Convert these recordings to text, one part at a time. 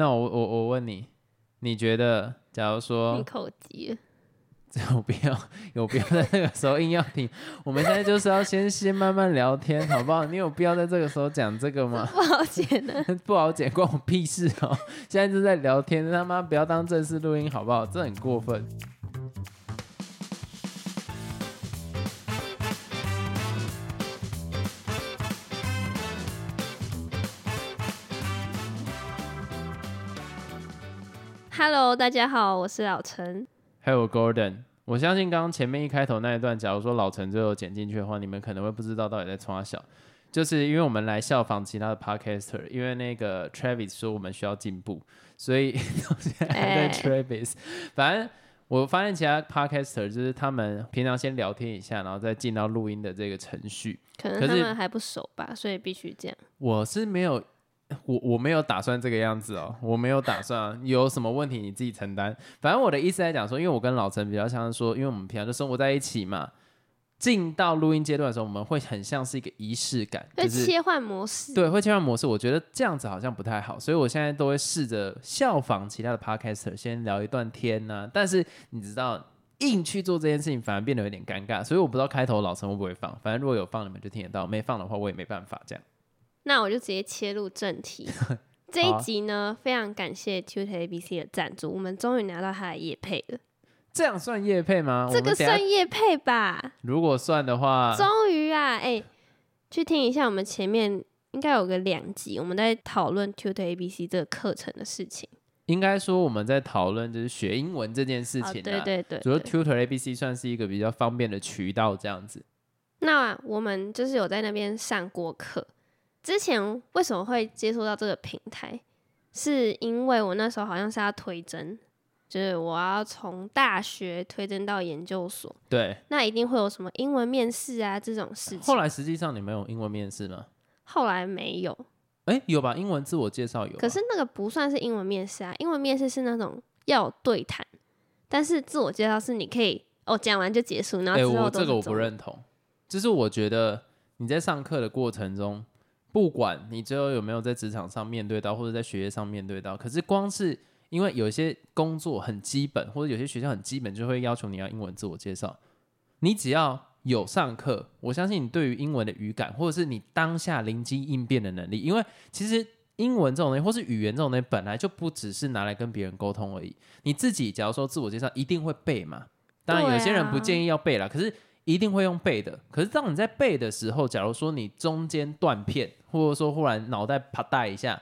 那我我我问你，你觉得假如你说口急，有必要有必要在那个时候硬要停？我们现在就是要先先慢慢聊天，好不好？你有必要在这个时候讲这个吗？不好剪的。不好剪，关我屁事哦！现在就在聊天，他妈不要当正式录音好不好？这很过分。Hello，大家好，我是老陈。Hello Gordon，我相信刚刚前面一开头那一段，假如说老陈最后剪进去的话，你们可能会不知道到底在冲啥小。就是因为我们来效仿其他的 podcaster，因为那个 Travis 说我们需要进步，所以到 现在还在哎 Travis。反正我发现其他 podcaster 就是他们平常先聊天一下，然后再进到录音的这个程序。可能他们还不熟吧，所以必须这样。我是没有，我我没有打算这个样子哦，我没有打算啊有什么问题你自己承担。反正我的意思来讲说，因为我跟老陈比较像是说，因为我们平常就生活在一起嘛，进到录音阶段的时候，我们会很像是一个仪式感，会就是切换模式，对，会切换模式。我觉得这样子好像不太好，所以我现在都会试着效仿其他的 podcaster，先聊一段天呐、但是你知道。硬去做这件事情，反而变得有点尴尬，所以我不知道开头老陈会不会放，反正如果有放，你们就听得到；没放的话，我也没办法这样。那我就直接切入正题。这一集呢，非常感谢 Tutor ABC 的赞助，我们终于拿到他的叶配了。这样算业配吗？这个算叶配吧？如果算的话，终于啊，哎、去听一下我们前面应该有个两集，我们在讨论 Tutor ABC 这个课程的事情。应该说我们在讨论就是学英文这件事哦情、啊对对对主要 Tutor ABC 算是一个比较方便的渠道，这样子。那我们就是有在那边上过课。之前为什么会接触到这个平台？是因为我那时候好像是要推甄，就是我要从大学推甄到研究所，对，那一定会有什么英文面试啊这种事情。后来实际上你没有英文面试吗？后来没有，哎，有吧？英文自我介绍有吧。可是那个不算是英文面试啊，英文面试是那种要有对谈，但是自我介绍是你可以哦讲完就结束，然后哎，之后我这个我不认同。就是我觉得你在上课的过程中，不管你最后有没有在职场上面对到，或者在学业上面对到，可是光是因为有一些工作很基本，或者有些学校很基本，就会要求你要英文自我介绍。你只要有上课，我相信你对于英文的语感，或者是你当下灵机应变的能力，因为其实英文这种东西，或是语言这种东西，本来就不只是拿来跟别人沟通而已。你自己假如说自我介绍，一定会背嘛。当然，有些人不啊建议要背啦，可是一定会用背的。可是当你在背的时候，假如说你中间断片，或者说忽然脑袋啪嗒一下，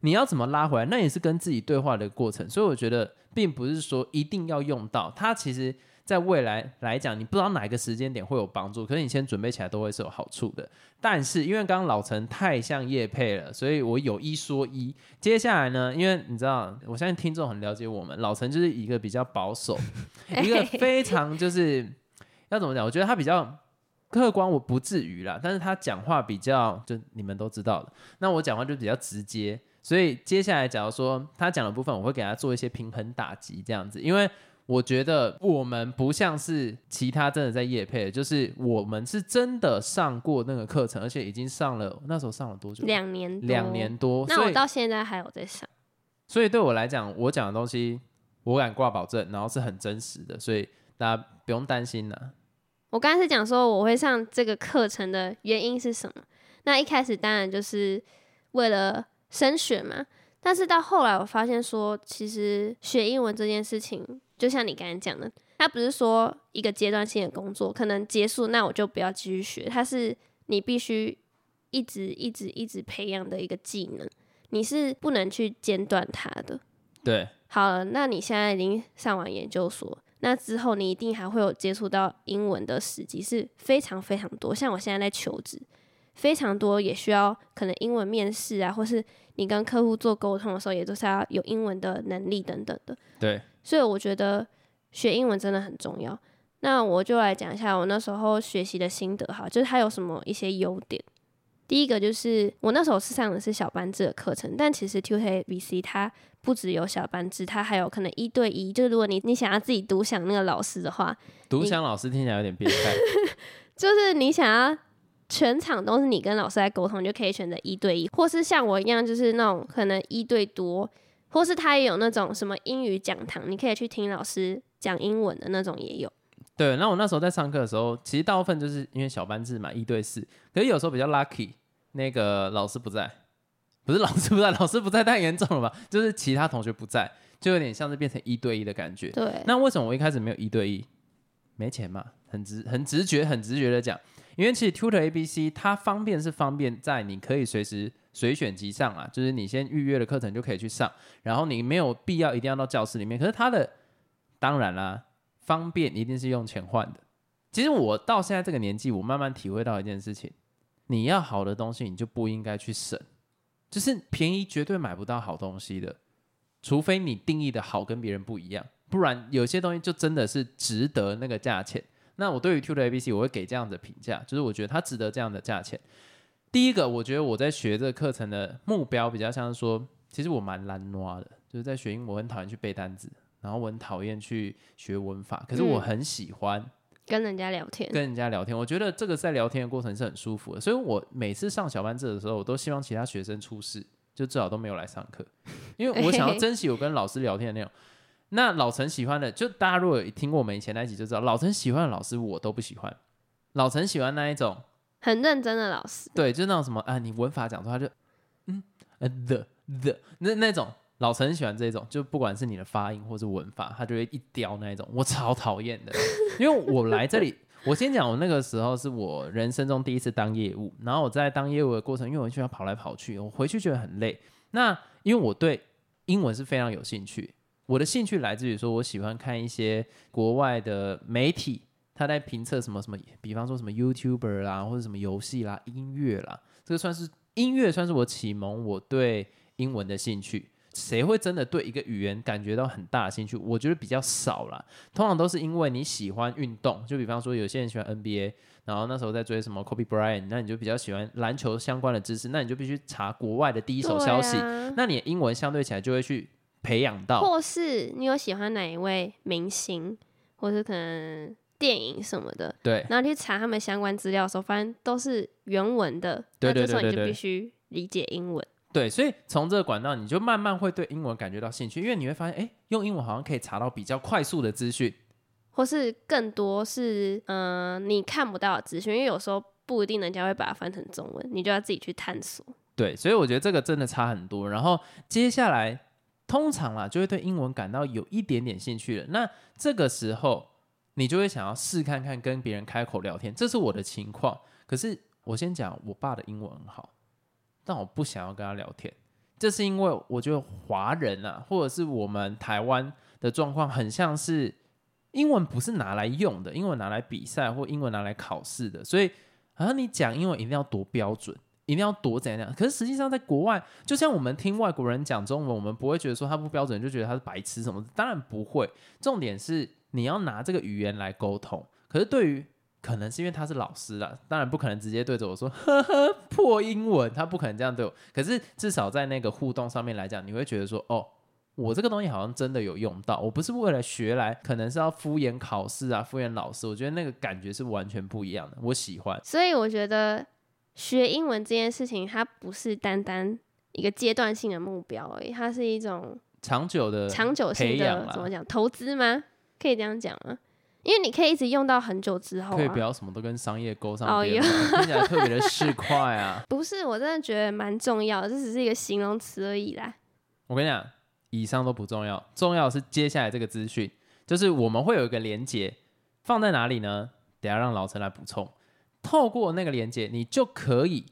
你要怎么拉回来？那也是跟自己对话的过程。所以我觉得，并不是说一定要用到它，其实在未来来讲，你不知道哪一个时间点会有帮助，可是你先准备起来都会是有好处的。但是因为刚刚老陈太像叶配了，所以我有一说一。接下来呢，因为你知道，我相信听众很了解我们，老陈就是一个比较保守，一个非常就是要怎么讲？我觉得他比较客观，我不至于啦，但是他讲话比较就你们都知道的，那我讲话就比较直接。所以接下来，假如说他讲的部分，我会给他做一些平衡打击，这样子，因为我觉得我们不像是其他真的在夜配，就是我们是真的上过那个课程，而且已经上了，那时候上了多久？两年多两年多。那我到现在还有在上。所以对我来讲，我讲的东西我敢挂保证，然后是很真实的，所以大家不用担心啦。我刚才是讲说我会上这个课程的原因是什么？那一开始当然就是为了升学嘛，但是到后来我发现说，其实学英文这件事情，就像你刚才讲的，它不是说一个阶段性的工作，可能结束那我就不要继续学，它是你必须一直一直一直培养的一个技能，你是不能去间断它的。对，好了，那你现在已经上完研究所，那之后你一定还会有接触到英文的时机是非常非常多。像我现在在求职，非常多也需要可能英文面试啊，或是你跟客户做沟通的时候，也都是要有英文的能力等等的。对，所以我觉得学英文真的很重要。那我就来讲一下我那时候学习的心得哈，就是它有什么一些优点。第一个就是我那时候是上的是小班制的课程，但其实 Tutor ABC 它不只有小班制，它还有可能一对一。就是如果你你想要自己独享那个老师的话，独享老师听起来有点变态。就是你想要全场都是你跟老师在沟通，你就可以选择一对一，或是像我一样，就是那种可能一对多，或是他也有那种什么英语讲堂，你可以去听老师讲英文的那种也有。对，那我那时候在上课的时候，其实大部分就是因为小班制嘛，一对四。可是有时候比较 lucky，那个老师不在，不是老师不在，老师不在太严重了吧？就是其他同学不在，就有点像是变成一对一的感觉。对，那为什么我一开始没有一对一？没钱嘛，很直很直觉很直觉的讲，因为其实 Tutor A B C 它方便是方便在你可以随时随选即上啊，就是你先预约了课程就可以去上，然后你没有必要一定要到教室里面。可是它的当然啦。方便一定是用钱换的。其实我到现在这个年纪，我慢慢体会到一件事情：你要好的东西，你就不应该去省。就是便宜绝对买不到好东西的，除非你定义的好跟别人不一样，不然有些东西就真的是值得那个价钱。那我对于 Tutor ABC 我会给这样的评价，就是我觉得它值得这样的价钱。第一个，我觉得我在学这个课程的目标比较像是说，其实我蛮懒惰的，就是在学英文，我很讨厌去背单词。然后我很讨厌去学文法，可是我很喜欢跟人家聊天，跟人家聊天。我觉得这个在聊天的过程是很舒服的，所以我每次上小班制的时候，我都希望其他学生出事，就至少都没有来上课，因为我想要珍惜我跟老师聊天的内容。那老陈喜欢的，就大家如果有听过我们以前那一集就知道，老陈喜欢的老师我都不喜欢。老陈喜欢那一种很认真的老师，对，就那种什么啊，你文法讲错，他就嗯呃 the the 那那种。老陈喜欢这种，就不管是你的发音或是文法，他就会一叼那一种，我超讨厌的。因为我来这里，我先讲，我那个时候是我人生中第一次当业务，然后我在当业务的过程，因为我需要跑来跑去，我回去觉得很累。那因为我对英文是非常有兴趣，我的兴趣来自于说我喜欢看一些国外的媒体，他在评测什么什么，比方说什么 YouTuber 啦，或者什么游戏啦、音乐啦，这个算是音乐，算是我启蒙我对英文的兴趣。谁会真的对一个语言感觉到很大的兴趣？我觉得比较少啦。通常都是因为你喜欢运动，就比方说有些人喜欢 NBA，然后那时候在追什么 Kobe Bryant，那你就比较喜欢篮球相关的知识，那你就必须查国外的第一手消息，那你的英文相对起来就会去培养到。或是你有喜欢哪一位明星，或是可能电影什么的，对，然后去查他们相关资料的时候，发现都是原文的，对对对对，那这时候你就必须理解英文。对，所以从这个管道，你就慢慢会对英文感觉到兴趣，因为你会发现，哎，用英文好像可以查到比较快速的资讯，或是更多是嗯你看不到的资讯，因为有时候不一定人家会把它翻成中文，你就要自己去探索。对，所以我觉得这个真的差很多。然后接下来通常啦，就会对英文感到有一点点兴趣了。那这个时候你就会想要试看看跟别人开口聊天，这是我的情况。可是我先讲，我爸的英文很好。但我不想要跟他聊天，这是因为我觉得华人啊，或者是我们台湾的状况，很像是英文不是拿来用的，英文拿来比赛或英文拿来考试的，所以好像你讲英文一定要多标准，一定要多怎样。可是实际上在国外，就像我们听外国人讲中文，我们不会觉得说他不标准，就觉得他是白痴什么？当然不会。重点是你要拿这个语言来沟通。可是对于可能是因为他是老师啦，当然不可能直接对着我说 呵呵破英文，他不可能这样对我。可是至少在那个互动上面来讲，你会觉得说哦，我这个东西好像真的有用到，我不是为了学来，可能是要敷衍考试啊，敷衍老师。我觉得那个感觉是完全不一样的，我喜欢。所以我觉得学英文这件事情，它不是单单一个阶段性的目标而已，它是一种长久的、长久性的怎么讲投资吗？可以这样讲吗？因为你可以一直用到很久之后，可以不要什么都跟商业勾上边，听起来特别的市侩啊。不是，我真的觉得蛮重要的，这只是一个形容词而已啦。我跟你讲，以上都不重要，重要的是接下来这个资讯，就是我们会有一个连接放在哪里呢？等下让老陈来补充。透过那个连接，你就可以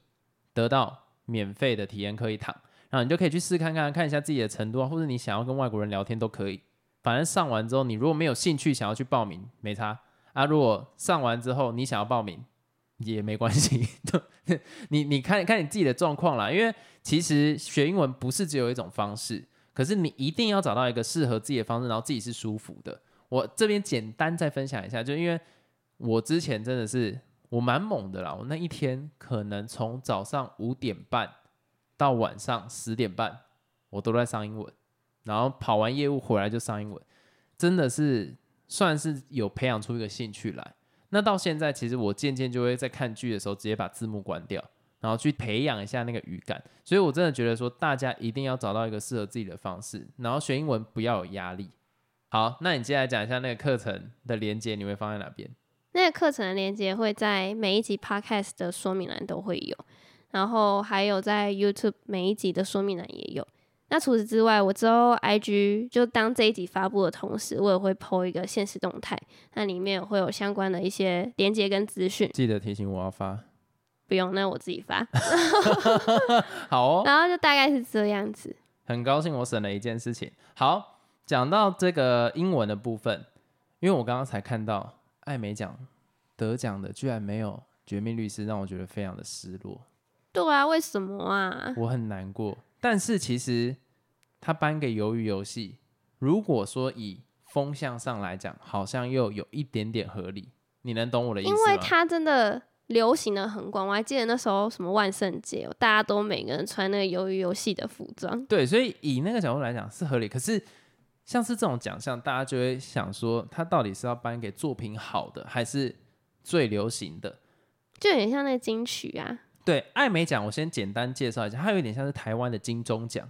得到免费的体验课一堂，然后你就可以去试看看，看一下自己的程度啊，或者你想要跟外国人聊天都可以。反正上完之后，你如果没有兴趣想要去报名，没差啊。如果上完之后你想要报名，也没关系。你你看看你自己的状况啦。因为其实学英文不是只有一种方式，可是你一定要找到一个适合自己的方式，然后自己是舒服的。我这边简单再分享一下，就因为我之前真的是我蛮猛的啦。我那一天可能从早上五点半到晚上十点半，我都在上英文。然后跑完业务回来就上英文，真的是算是有培养出一个兴趣来。那到现在，其实我渐渐就会在看剧的时候直接把字幕关掉，然后去培养一下那个语感。所以我真的觉得说，大家一定要找到一个适合自己的方式，然后学英文不要有压力。好，那你接下来讲一下那个课程的连接，你会放在哪边？那个课程的连接会在每一集 podcast 的说明栏都会有，然后还有在 YouTube 每一集的说明栏也有。那除此之外，我之后 IG 就当这一集发布的同时，我也会 po 一个现实动态，那里面会有相关的一些连接跟资讯。记得提醒我要发。不用，那我自己发。好哦。然后就大概是这样子。很高兴我省了一件事情。好，讲到这个英文的部分，因为我刚刚才看到艾美奖得奖的居然没有《绝命律师》，让我觉得非常的失落。对啊，为什么啊？我很难过。但是其实他颁给《鱿鱼游戏》，如果说以风向上来讲，好像又有一点点合理。你能懂我的意思吗？因为他真的。流行的很广，我还记得那时候什么万圣节，大家都每个人穿那个鱿鱼游戏的服装。对，所以以那个角度来讲是合理。可是像是这种奖项，大家就会想说，他到底是要颁给作品好的，还是最流行的？就有点像那个金曲啊。对，艾美奖我先简单介绍一下，它有点像是台湾的金钟奖，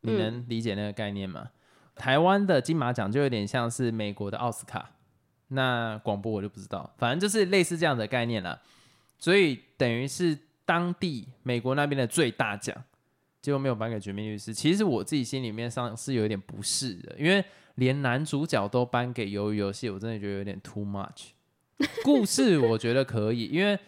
你能理解那个概念吗？台湾的金马奖就有点像是美国的奥斯卡，那广播我就不知道，反正就是类似这样的概念啦。所以等于是当地美国那边的最大奖，结果没有颁给《绝命律师》。其实我自己心里面上是有一点不适的，因为连男主角都颁给《鱿鱼游戏》，我真的觉得有点 too much。故事我觉得可以，因为《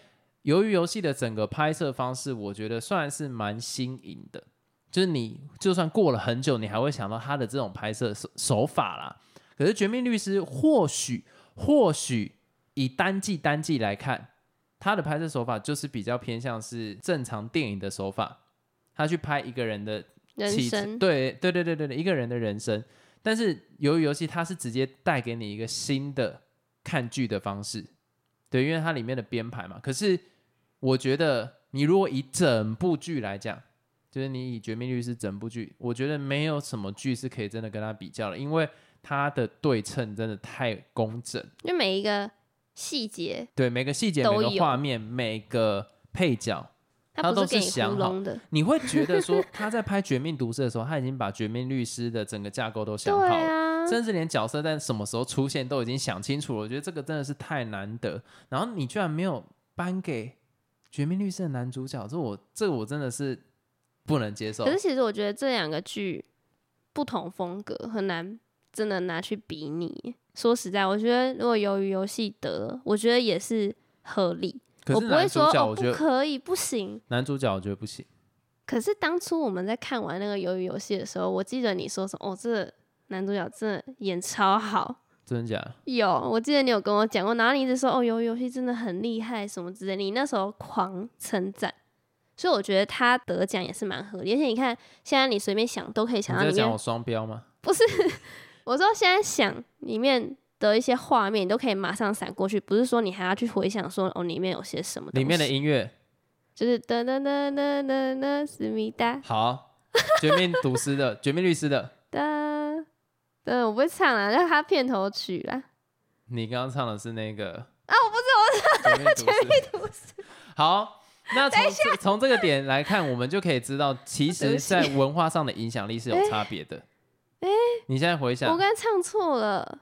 鱿鱼游戏》的整个拍摄方式，我觉得算是蛮新颖的。就是你就算过了很久，你还会想到他的这种拍摄手手法啦。可是《绝命律师》或许或许以单季单季来看。他的拍摄手法就是比较偏向是正常电影的手法，他去拍一个人的人生，对对对对对对，一个人的人生。但是由于游戏，它是直接带给你一个新的看剧的方式，对，因为它里面的编排嘛。可是我觉得，你如果以整部剧来讲，就是你以《绝命律师》整部剧，我觉得没有什么剧是可以真的跟他比较的，因为它的对称真的太工整，因为每一个。细节对每个细节、每个画面、每个配角，他都是想好的。你会觉得说他在拍《绝命毒师》的时候，他已经把《绝命律师》的整个架构都想好了，甚至连角色在什么时候出现都已经想清楚了。我觉得这个真的是太难得。然后你居然没有颁给《绝命律师》的男主角，这我这我真的是不能接受。可是其实我觉得这两个剧不同风格，很难真的拿去比拟。说实在，我觉得如果鱿鱼游戏得，我觉得也是合理。我不会说哦，不可以，不行。男主角我觉得不行。可是当初我们在看完那个鱿鱼游戏的时候，我记得你说什么？哦，这男主角真的演超好，真的假？有，我记得你有跟我讲过，然后你一直说哦，游游戏真的很厉害什么之类，你那时候狂称赞。所以我觉得他得奖也是蛮合理。而且你看，现在你随便想都可以想到里面。讲我双标吗？不是。我说现在想里面的一些画面，你都可以马上闪过去，不是说你还要去回想说哦里面有些什么。里面的音乐就是噔噔噔噔噔噔思密达。好，绝命毒师的，绝命律师的。噔噔，我不会唱了，是他片头曲啦。你刚刚唱的是那个啊？我不是，我唱绝命毒师。好，那从从这个点来看，我们就可以知道，其实在文化上的影响力是有差别的。哎，你现在回想，我刚唱错了。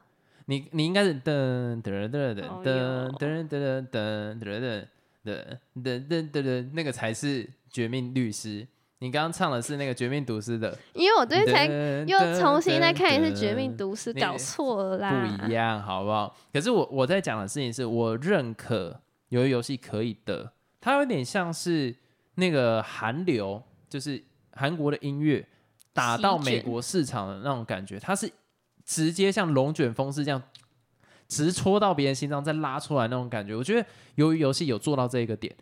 你你应该是噔噔噔噔噔噔噔噔噔噔噔噔噔噔噔，那个才是绝命律师。你刚刚唱的是那个绝命毒师的，因为我昨天才又重新再看一次绝命毒师，搞错了啦。不一样，好不好？可是我我在讲的事情是我认可有游戏可以的，它有点像是那个韩流，就是韩国的音乐。打到美国市场的那种感觉，它是直接像龙卷风是这样直戳到别人心脏，再拉出来那种感觉。我觉得由于游戏有做到这一个点，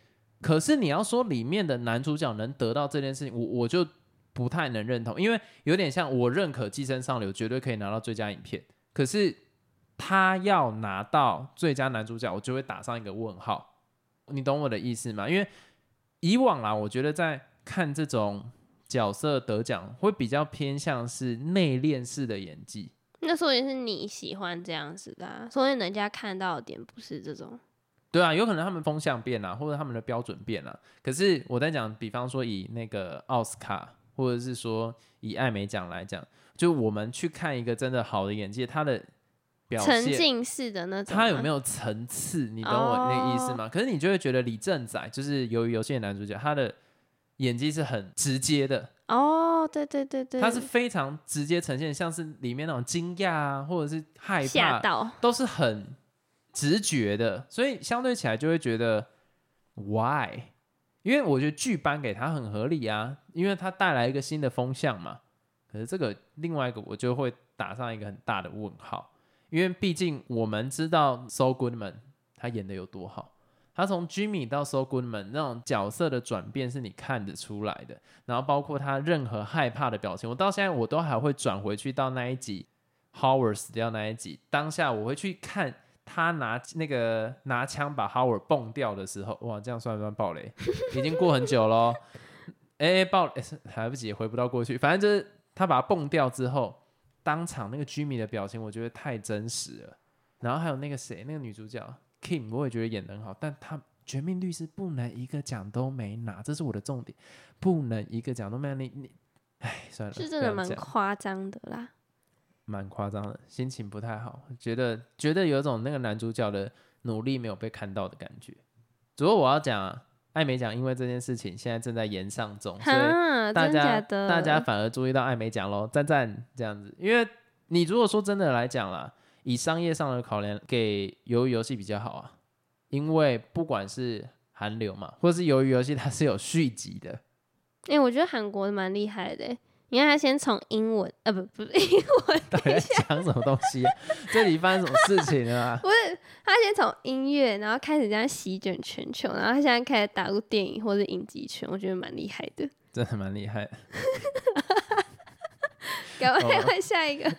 可是你要说里面的男主角能得到这件事情，我我就不太能认同，因为有点像我认可《寄生上流》绝对可以拿到最佳影片，可是他要拿到最佳男主角，我就会打上一个问号。你懂我的意思吗？因为以往啊，我觉得在看这种。角色得奖会比较偏向是内敛式的演技，那所以是你喜欢这样子的，所以人家看到的点不是这种。对啊，有可能他们风向变了，或者他们的标准变了。可是我在讲，比方说以那个奥斯卡，或者是说以艾美奖来讲，就我们去看一个真的好的演技，他的表现，沉浸式的那种吗，他有没有层次？你懂我那个意思吗？可是你就会觉得李正宰就是由于游戏的男主角，他的演技是很直接的，哦，对对对对，他是非常直接呈现，像是里面那种惊讶啊，或者是害怕，都是很直觉的，所以相对起来就会觉得 why？因为我觉得剧颁给他很合理啊，因为他带来一个新的风向嘛。可是这个另外一个我就会打上一个很大的问号，因为毕竟我们知道 So Goodman 他演的有多好，他从 Jimmy 到 So Goodman 那种角色的转变是你看得出来的，然后包括他任何害怕的表情，我到现在我都还会转回去到那一集 Howard 死掉那一集，当下我会去看他拿那个拿枪把 Howard 蹦掉的时候，哇，这样算不算暴雷？已经过很久喽，哎、哎暴雷、是来不及，回不到过去，反正就是他把他蹦掉之后，当场那个居民的表情，我觉得太真实了。然后还有那个谁，那个女主角 Kim，我也觉得演得很好，但她《绝命律师》不能一个奖都没拿，这是我的重点，不能一个奖都没拿。你你，哎，算了，是真的蛮夸张的啦。蛮夸张的，心情不太好，觉得觉得有一种那个男主角的努力没有被看到的感觉。不过我要讲、啊，艾美奖因为这件事情现在正在延上中，所以哈，大家的？大家反而注意到艾美奖喽，赞赞这样子。因为你如果说真的来讲啦，以商业上的考量，给鱿鱼游戏比较好啊，因为不管是韩流嘛，或是鱿鱼游戏，它是有续集的。哎、我觉得韩国蛮厉害的欸。你看，他先从英文，呃，不，不是 英文，到底在讲什么东西、啊？这里发生什么事情了、啊？不是，他先从音乐，然后开始这样席卷全球，然后他现在开始打入电影或者影集圈，我觉得蛮厉害的。真的蛮厉害。赶快哦换下一个。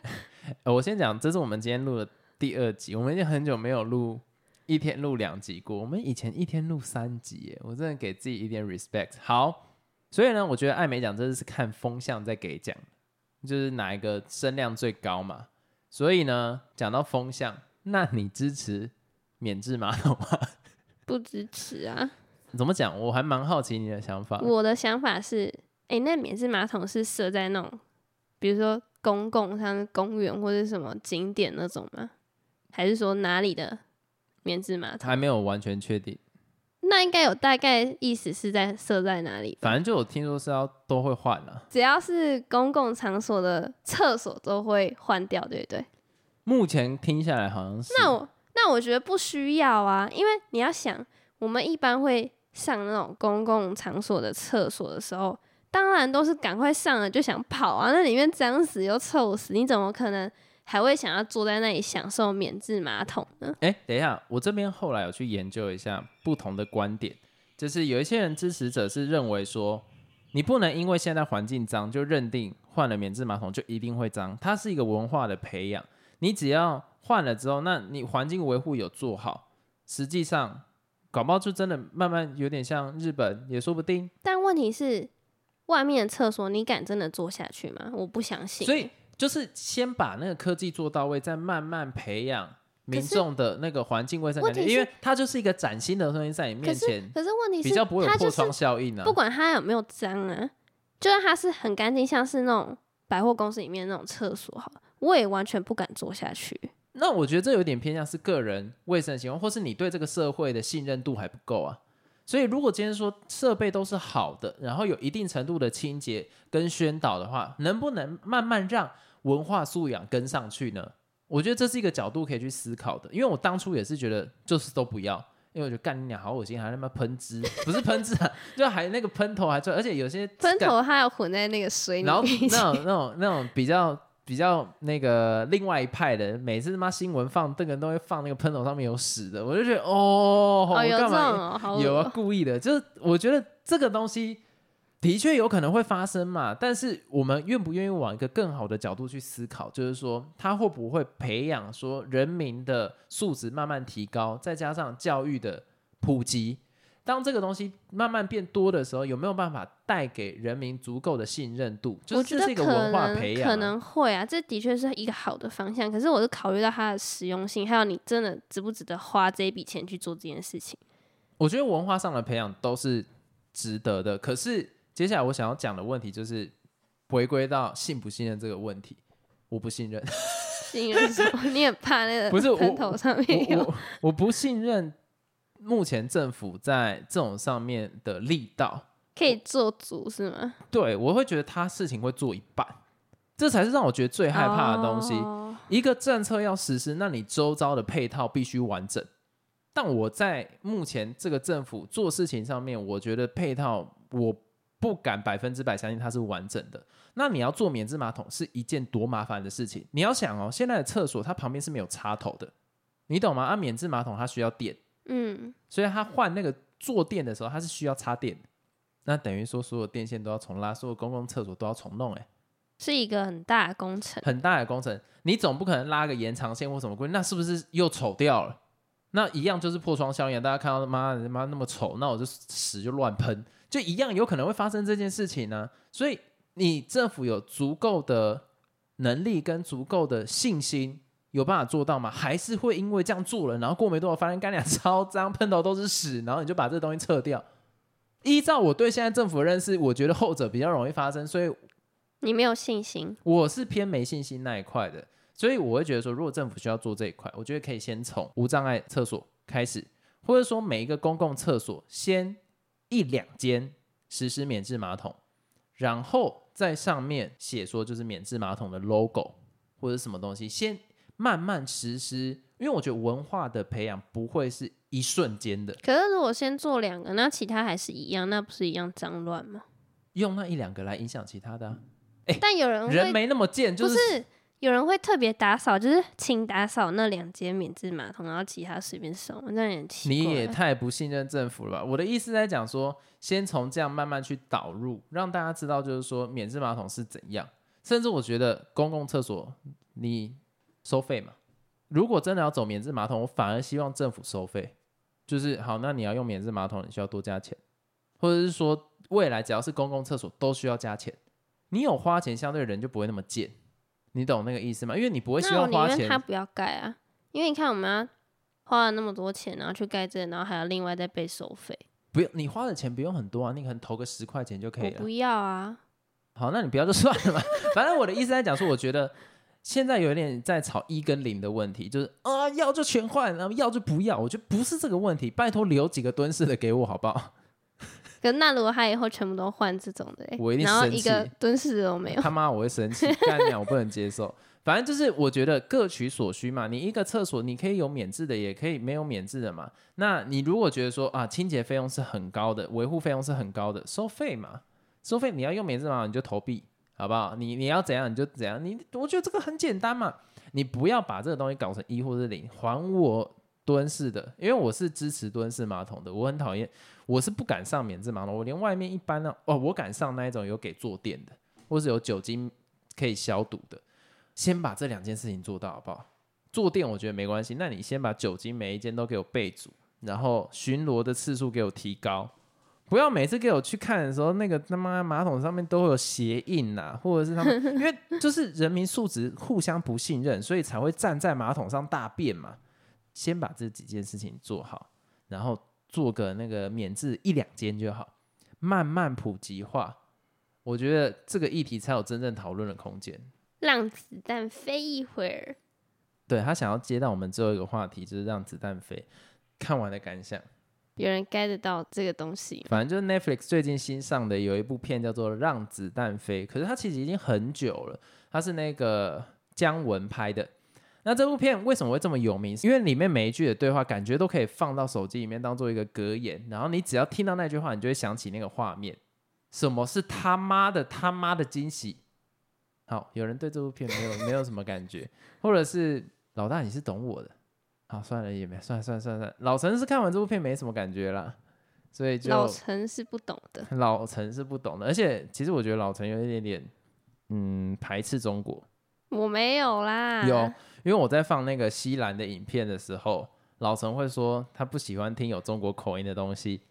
呃，我先讲，这是我们今天录的第二集，我们已经很久没有录一天录两集过，我们以前一天录三集耶，我真的给自己一点 respect。好，所以呢，我觉得艾美奖真的是看风向在给奖，就是哪一个声量最高嘛。所以呢，讲到风向，那你支持免治马桶吗？不支持啊！怎么讲？我还蛮好奇你的想法。我的想法是，哎、那免治马桶是设在那种，比如说公共像公园或者什么景点那种吗？还是说哪里的免治马桶？还没有完全确定，那应该有大概意思是在设在哪里？反正就我听说是要都会换啊。只要是公共场所的厕所都会换掉，对不对？目前听下来好像是。那我那我觉得不需要啊，因为你要想，我们一般会上那种公共场所的厕所的时候，当然都是赶快上了就想跑啊，那里面脏死又臭死，你怎么可能还会想要坐在那里享受免治马桶呢？哎，等一下，我这边后来有去研究一下不同的观点，就是有一些人支持者是认为说，你不能因为现在环境脏就认定换了免治马桶就一定会脏，它是一个文化的培养，你只要换了之后，那你环境维护有做好，实际上搞不好就真的慢慢有点像日本，也说不定。但问题是，外面的厕所你敢真的坐下去吗？我不相信。所以就是先把那个科技做到位，再慢慢培养民众的那个环境卫生因为它就是一个崭新的东西在你面前。可是问题是，比较不会有破窗效应啊。不管它有没有脏啊，就算它是很干净，像是那种百货公司里面那种厕所，好了，我也完全不敢坐下去。那我觉得这有点偏向是个人卫生习惯，或是你对这个社会的信任度还不够啊。所以如果今天说设备都是好的，然后有一定程度的清洁跟宣导的话，能不能慢慢让文化素养跟上去呢？我觉得这是一个角度可以去思考的。因为我当初也是觉得就是都不要，因为我觉得干你娘好恶心，还他妈喷汁，不是喷汁啊，就还那个喷头还出来，而且有些喷头它要混在那个水里然后面一起，那种那种那种比较比较那个另外一派的，每次他妈新闻放这个人都会放那个喷头上面有屎的，我就觉得哦，哦，干嘛哦，有啊哦，故意的，就是我觉得这个东西的确有可能会发生嘛，但是我们愿不愿意往一个更好的角度去思考，就是说他会不会培养说人民的素质慢慢提高，再加上教育的普及。当这个东西慢慢变多的时候，有没有办法带给人民足够的信任度？就我是这是一个觉得可文化能培养啊、可能会啊，这的确是一个好的方向。可是我是考虑到它的实用性，还有你真的值不值得花这一笔钱去做这件事情。我觉得文化上的培养都是值得的。可是接下来我想要讲的问题就是回归到信不信任这个问题。我不信任，信任什么？你很怕那个 不是我喷头上面有我我我不信任目前政府在这种上面的力道。可以做足是吗？对我会觉得他事情会做一半，这才是让我觉得最害怕的东西。哦一个政策要实施，那你周遭的配套必须完整。但我在目前这个政府做事情上面，我觉得配套我不敢百分之百相信它是完整的。那你要做免治马桶是一件多麻烦的事情。你要想哦，现在的厕所它旁边是没有插头的，你懂吗？啊，免治马桶它需要电，嗯，所以他换那个坐垫的时候，他是需要插电的。那等于说所有电线都要重拉，所有公共厕所都要重弄、欸，是一个很大的工程。很大的工程，你总不可能拉个延长线或什么规，那是不是又丑掉了？那一样就是破窗效应，大家看到妈的妈那么丑，那我就屎就乱喷，就一样有可能会发生这件事情呢、所以你政府有足够的能力跟足够的信心，有办法做到吗？还是会因为这样做了，然后过没多久发现干粮超脏，喷头都是屎，然后你就把这东西撤掉？依照我对现在政府的认识，我觉得后者比较容易发生，所以你没有信心，我是偏没信心那一块的，所以我会觉得说，如果政府需要做这一块，我觉得可以先从无障碍厕所开始，或者说每一个公共厕所先一两间实施免治马桶，然后在上面写说就是免治马桶的 logo 或者什么东西，先慢慢实施，因为我觉得文化的培养不会是一瞬间的，可是如果先做两个，那其他还是一样，那不是一样脏乱吗？用那一两个来影响其他的啊、但有人人没那么贱，就不是有人会特别打扫，就是请打扫那两间免治马桶，然后其他随便收，那也奇怪。你也太不信任政府了吧？我的意思在讲说，先从这样慢慢去导入，让大家知道，就是说免治马桶是怎样。甚至我觉得公共厕所你收费嘛，如果真的要走免治马桶，我反而希望政府收费，就是好，那你要用免治马桶，你需要多加钱，或者是说未来只要是公共厕所都需要加钱。你有花钱，相对人就不会那么贱，你懂那个意思吗？因为你不会希望花钱他不要盖啊，因为你看我们要花了那么多钱，然后去盖这，然后还要另外再被收费，不用你花的钱不用很多啊，你可能投个十块钱就可以了我不。要啊。好，那你不要就算了嘛。反正我的意思在讲说，我觉得现在有点在吵一跟零的问题，就是啊要就全换，然后要就不要。我觉得不是这个问题，拜托留几个蹲式的给我好不好？可那如果他以后全部都换这种的、欸，我一定然后一生气个蹲式的都没有，他妈我会生气，干娘我不能接受。反正就是我觉得各取所需嘛，你一个厕所你可以有免治的，也可以没有免治的嘛。那你如果觉得说啊清洁费用是很高的，维护费用是很高的，收费嘛，收费你要用免治马桶你就投币，好不好？你你要怎样你就怎样，你我觉得这个很简单嘛，你不要把这个东西搞成一或是零，还我蹲式的，因为我是支持蹲式马桶的，我很讨厌，我是不敢上免治马桶，我连外面一般呢，哦，我敢上那一种有给坐垫的，或是有酒精可以消毒的，先把这两件事情做到好不好？坐垫我觉得没关系，那你先把酒精每一间都给我备足，然后巡逻的次数给我提高，不要每次给我去看的时候，那个他妈马桶上面都会有鞋印呐、或者是他们，因为就是人民素质互相不信任，所以才会站在马桶上大便嘛。先把这几件事情做好，然后做个那个免治一两间就好，慢慢普及化。我觉得这个议题才有真正讨论的空间。让子弹飞一会儿。对他想要接到我们最后一个话题，就是让子弹飞。看完的感想，有人 get 到这个东西？反正就是 Netflix 最近新上的有一部片叫做《让子弹飞》，可是它其实已经很久了，它是那个姜文拍的。那这部片为什么会这么有名？因为里面每一句的对话，感觉都可以放到手机里面当做一个格言，然后你只要听到那句话，你就会想起那个画面。什么是他妈的他妈的惊喜？好，有人对这部片没有没有什么感觉，或者是老大你是懂我的。好，算了也没算了算了算了算了，老陈是看完这部片没什么感觉啦，所以就老陈是不懂的，老陈是不懂的，而且其实我觉得老陈有一点点，嗯，排斥中国。我没有啦。有，因为我在放那个西兰的影片的时候，老陈会说他不喜欢听有中国口音的东西，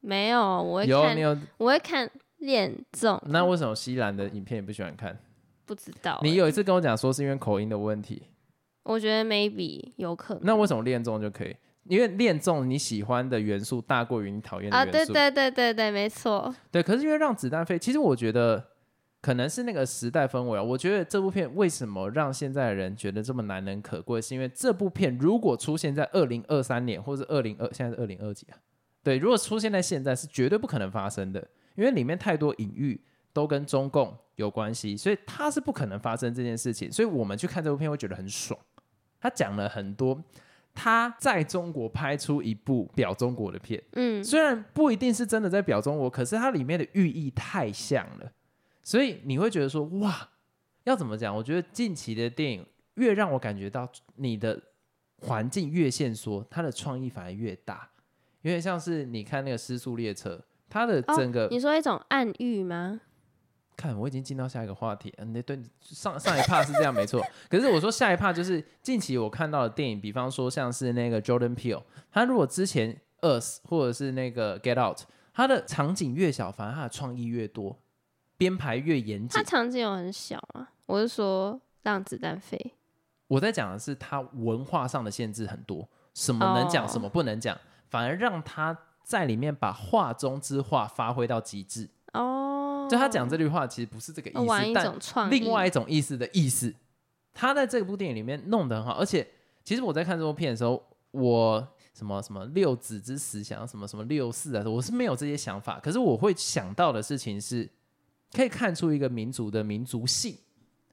没有，我会看有你，有，我会看恋综。那为什么西兰的影片你不喜欢看？不知道欸、你有一次跟我讲说是因为口音的问题，我觉得 maybe 有可能。那为什么恋综就可以？因为恋综你喜欢的元素大过于你讨厌的啊，元素。对对对对对，没错。对可是因为让子弹飞，其实我觉得可能是那个时代氛围啊。我觉得这部片为什么让现在的人觉得这么难能可贵，是因为这部片如果出现在二零二三年或者二零二，现在是二零二几啊？对，如果出现在现在是绝对不可能发生的，因为里面太多隐喻都跟中共有关系，所以它是不可能发生这件事情。所以我们去看这部片会觉得很爽。他讲了很多他在中国拍出一部表中国的片，嗯，虽然不一定是真的在表中国，可是它里面的寓意太像了，所以你会觉得说哇，要怎么讲？我觉得近期的电影越让我感觉到你的环境越限缩，它的创意反而越大，有点像是你看那个《失速列车》，它的整个、你说一种暗喻吗？看我已经进到下一个话题，嗯，对对，上上一趴是这样没错，可是我说下一趴就是近期我看到的电影，比方说像是那个 Jordan Peele，他如果之前 Us 或者是那个 Get Out，他的场景越小，反而他的创意越多，编排越严谨他。场景有很小啊。我是说让子弹飞。我在讲的是他文化上的限制很多，什么能讲，哦什么不能讲，反而让他在里面把画中之画发挥到极致。哦，就他讲这句话其实不是这个意思，玩一但另外一种意思的意思。他在这部电影里面弄得很好，而且其实我在看这部片的时候，我什么什么六子之死想，什么什么六四啊，我是没有这些想法。可是我会想到的事情是，可以看出一个民族的民族性。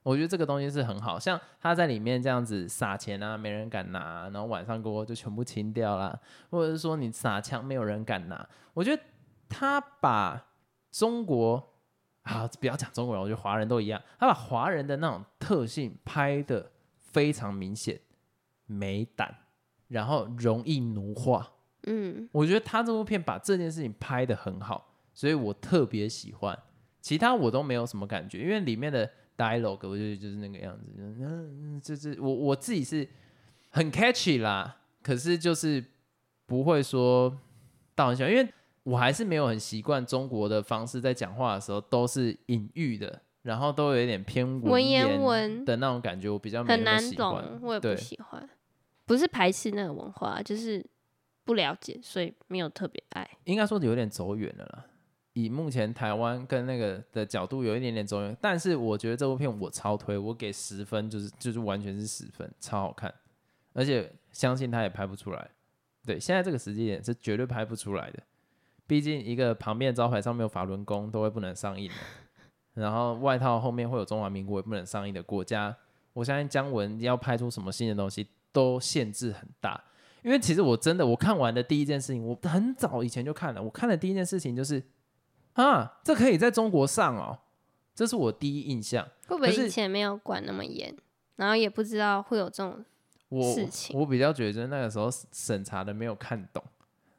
我觉得这个东西是很好，像他在里面这样子撒钱啊，没人敢拿，然后晚上过后就全部清掉啦，或者是说你撒枪没有人敢拿。我觉得他把中国啊，不要讲中国人，我觉得华人都一样，他把华人的那种特性拍的非常明显，没胆，然后容易奴化。嗯，我觉得他这部片把这件事情拍的很好，所以我特别喜欢。其他我都没有什么感觉，因为里面的 dialogue 我觉得就是那个样子，就是嗯，就是我我自己是很 catchy 啦，可是就是不会说到很喜欢，因为我还是没有很习惯中国的方式，在讲话的时候都是隐喻的，然后都有一点偏文言言文的那种感觉，我比较很难。懂，我也不喜欢。不是排斥那个文化，就是不了解，所以没有特别爱。应该说有点走远了啦。以目前台湾跟那个的角度有一点点走远，但是我觉得这部片我超推，我给十分，就是就是完全是十分，超好看，而且相信他也拍不出来。对，现在这个时间点是绝对拍不出来的，毕竟一个旁边的招牌上面有法轮功都会不能上映的，然后外套后面会有中华民国也不能上映的国家，我相信姜文要拍出什么新的东西都限制很大。因为其实我真的我看完的第一件事情，我很早以前就看了。我看的第一件事情就是，啊，这可以在中国上哦，这是我第一印象。会不会以前没有管那么严，然后也不知道会有这种我事情我比较觉得是那个时候审查的没有看懂，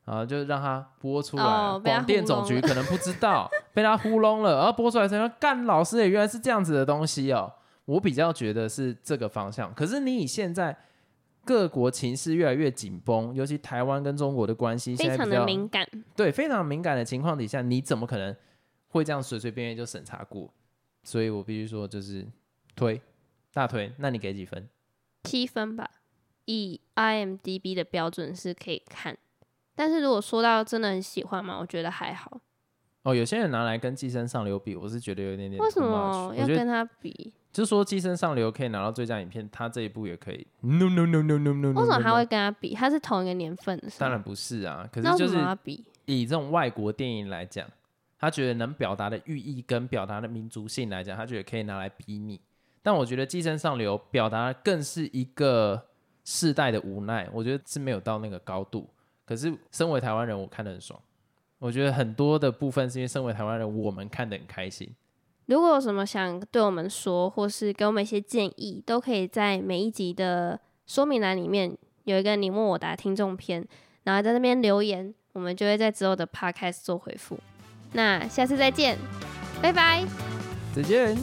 然后就让他播出来，广电总局可能不知道，被他糊弄了，然后播出来才说干老师也原来是这样子的东西哦。我比较觉得是这个方向，可是你以现在各国情势越来越紧绷，尤其台湾跟中国的关系现非常的敏感。对非常敏感的情况底下，你怎么可能会这样随随便便就审查过？所以我必须说，就是推大推。那你给几分？七分吧，以 IMDB 的标准是可以看，但是如果说到真的很喜欢嘛，我觉得还好。哦，有些人拿来跟《寄生上流》比，我是觉得有一点点为什么要跟他比？就是说《寄生上流》可以拿到最佳影片，他这一部也可以。No no no no no no。为什么他会？跟他比？他是同一个年份的，当然不是啊，可是就是？以这种外国电影来讲，他觉得能表达的寓意跟表达的民族性来讲，他觉得可以拿来比拟。但我觉得《寄生上流》表达的更是一个世代的无奈，我觉得是没有到那个高度。可是身为台湾人，我看得很爽。我觉得很多的部分是因为身为台湾人，我们看得很开心。如果有什么想对我们说，或是给我们一些建议，都可以在每一集的说明栏里面有一个你问我答听众篇，然后在那边留言，我们就会在之后的 podcast 做回复。那下次再见，拜拜。再见。